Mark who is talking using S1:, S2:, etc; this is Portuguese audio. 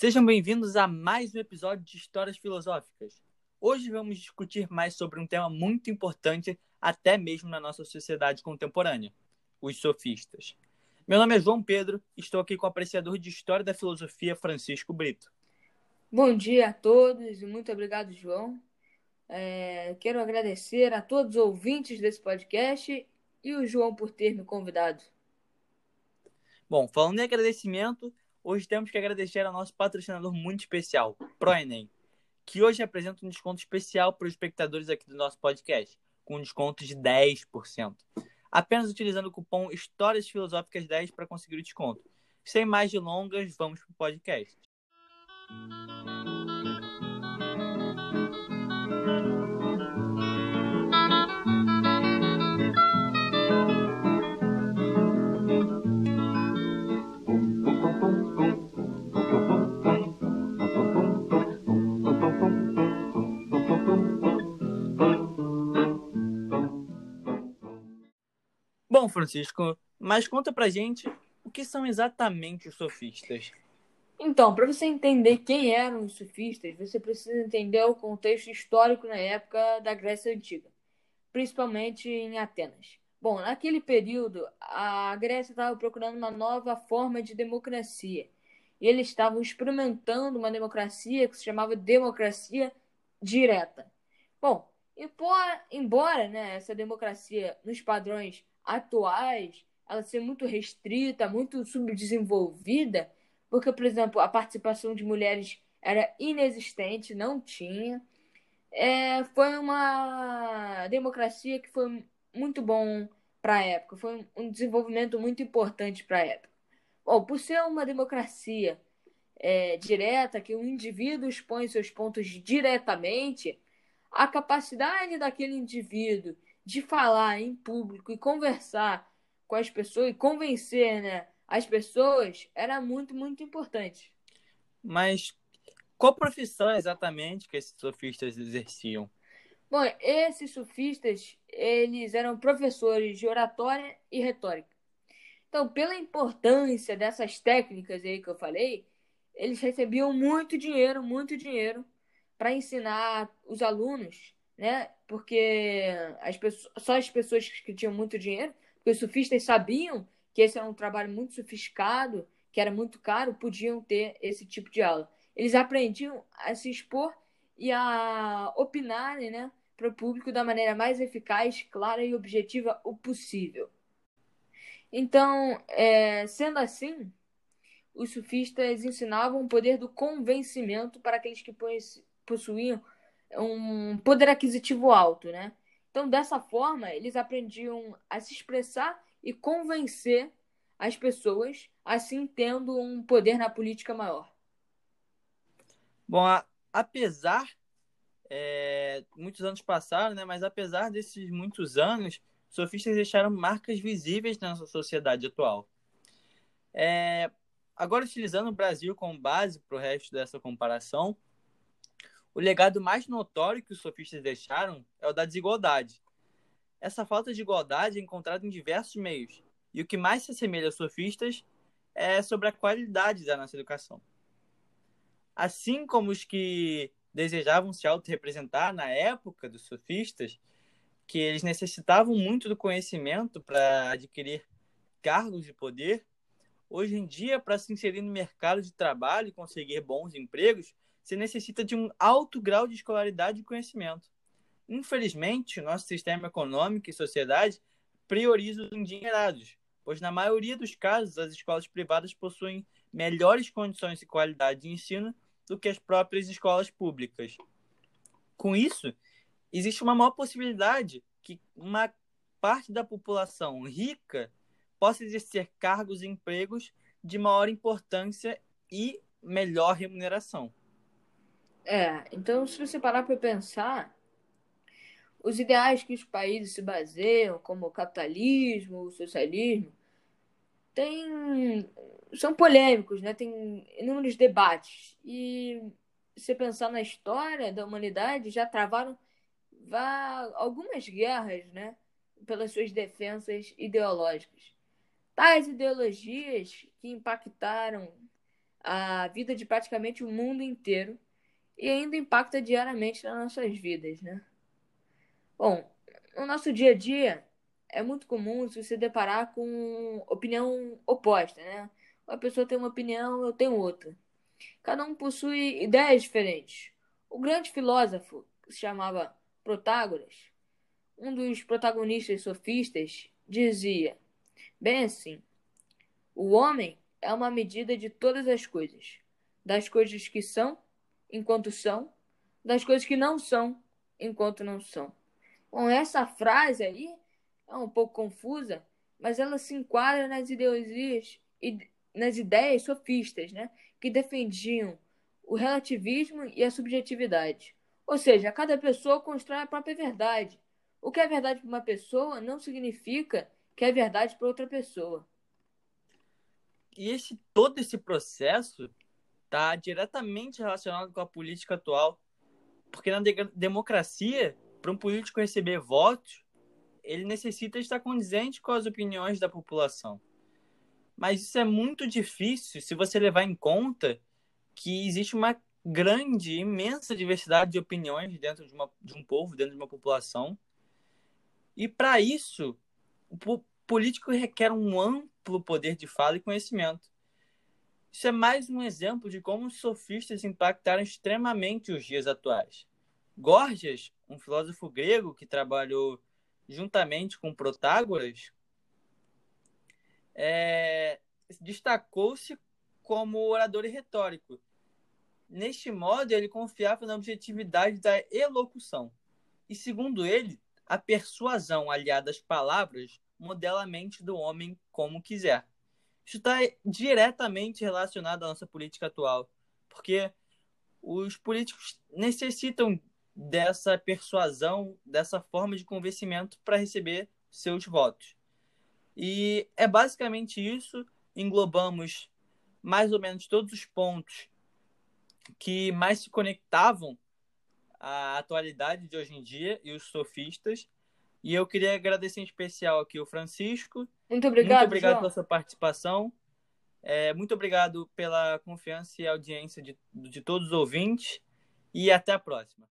S1: Sejam bem-vindos a mais um episódio de Histórias Filosóficas. Hoje vamos discutir mais sobre um tema muito importante, até mesmo na nossa sociedade contemporânea: os sofistas. Meu nome é João Pedro, estou aqui com o apreciador de História da Filosofia, Francisco Brito.
S2: Bom dia a todos e muito obrigado, João. É, quero agradecer a todos os ouvintes desse podcast e o João por ter me convidado.
S1: Bom, falando em agradecimento, hoje temos que agradecer ao nosso patrocinador muito especial, ProEnem, que hoje apresenta um desconto especial para os espectadores aqui do nosso podcast, com um desconto de 10%. Apenas utilizando o cupom Histórias Filosóficas 10 para conseguir o desconto. Sem mais delongas, vamos para o podcast. Francisco, mas conta pra gente o que são exatamente os sofistas.
S2: Então, para você entender quem eram os sofistas, você precisa entender o contexto histórico na época da Grécia Antiga, principalmente em Atenas. Bom, naquele período, a Grécia estava procurando uma nova forma de democracia. E eles estavam experimentando uma democracia que se chamava democracia direta. Bom, embora, né, essa democracia, nos padrões atuais, ela ser muito restrita, muito subdesenvolvida, porque, por exemplo, a participação de mulheres era inexistente, não tinha. É, foi uma democracia que foi muito bom para a época, foi um desenvolvimento muito importante para a época. Bom, por ser uma democracia é, direta, que o indivíduo expõe seus pontos diretamente, a capacidade daquele indivíduo de falar em público e conversar com as pessoas e convencer né, as pessoas era muito, muito importante.
S1: Mas qual profissão exatamente que esses sofistas exerciam?
S2: Bom, esses sofistas, eles eram professores de oratória e retórica. Então, pela importância dessas técnicas aí que eu falei, eles recebiam muito dinheiro, muito dinheiro para ensinar os alunos né? Porque as pessoas, só as pessoas que tinham muito dinheiro, porque os sufistas sabiam que esse era um trabalho muito sofisticado, que era muito caro, podiam ter esse tipo de aula. Eles aprendiam a se expor e a opinarem, né, para o público da maneira mais eficaz, clara e objetiva o possível. Então, é, sendo assim, os sufistas ensinavam o poder do convencimento para aqueles que possuíam um poder aquisitivo alto, né? Então, dessa forma, eles aprendiam a se expressar e convencer as pessoas, assim tendo um poder na política maior.
S1: Bom, a, apesar é, muitos anos passaram, né? Mas apesar desses muitos anos, sofistas deixaram marcas visíveis na nossa sociedade atual. É, agora, utilizando o Brasil como base para o resto dessa comparação, o legado mais notório que os sofistas deixaram é o da desigualdade. Essa falta de igualdade é encontrada em diversos meios, e o que mais se assemelha aos sofistas é sobre a qualidade da nossa educação. Assim como os que desejavam se autorrepresentar na época dos sofistas, que eles necessitavam muito do conhecimento para adquirir cargos de poder, hoje em dia, para se inserir no mercado de trabalho e conseguir bons empregos, se necessita de um alto grau de escolaridade e conhecimento. Infelizmente, nosso sistema econômico e sociedade prioriza os endinheirados, pois na maioria dos casos as escolas privadas possuem melhores condições e qualidade de ensino do que as próprias escolas públicas. Com isso, existe uma maior possibilidade que uma parte da população rica possa exercer cargos e empregos de maior importância e melhor remuneração.
S2: É, então se você parar para pensar, os ideais que os países se baseiam, como o capitalismo, o socialismo, tem, são polêmicos, né? Tem inúmeros debates. E se pensar na história da humanidade, já travaram algumas guerras, né? Pelas suas defensas ideológicas. Tais ideologias que impactaram a vida de praticamente o mundo inteiro e ainda impacta diariamente nas nossas vidas, né? Bom, no nosso dia a dia é muito comum se deparar com opinião oposta, né? Uma pessoa tem uma opinião, eu tenho outra. Cada um possui ideias diferentes. O grande filósofo, que se chamava Protágoras, um dos protagonistas sofistas, dizia: Bem assim, o homem é uma medida de todas as coisas, das coisas que são, enquanto são, das coisas que não são, enquanto não são. Bom, essa frase aí é um pouco confusa, mas ela se enquadra nas ideologias e nas ideias sofistas, né, que defendiam o relativismo e a subjetividade. Ou seja, cada pessoa constrói a própria verdade. O que é verdade para uma pessoa não significa que é verdade para outra pessoa.
S1: E esse todo esse processo está diretamente relacionado com a política atual, porque na de democracia, para um político receber votos, ele necessita estar condizente com as opiniões da população. Mas isso é muito difícil se você levar em conta que existe uma grande, imensa diversidade de opiniões dentro de, uma, de um povo, dentro de uma população. E para isso, o político requer um amplo poder de fala e conhecimento. Isso é mais um exemplo de como os sofistas impactaram extremamente os dias atuais. Gorgias, um filósofo grego que trabalhou juntamente com Protágoras, é, destacou-se como orador e retórico, Neste modo, ele confiava na objetividade da elocução. E, segundo ele, a persuasão aliada às palavras modela a mente do homem como quiser. Está diretamente relacionado à nossa política atual, porque os políticos necessitam dessa persuasão, dessa forma de convencimento para receber seus votos. E é basicamente isso. Englobamos mais ou menos todos os pontos que mais se conectavam à atualidade de hoje em dia e os sofistas. E eu queria agradecer em especial aqui o Francisco.
S2: Muito obrigado.
S1: Muito obrigado
S2: João.
S1: pela sua participação. É, muito obrigado pela confiança e audiência de, de todos os ouvintes. E até a próxima.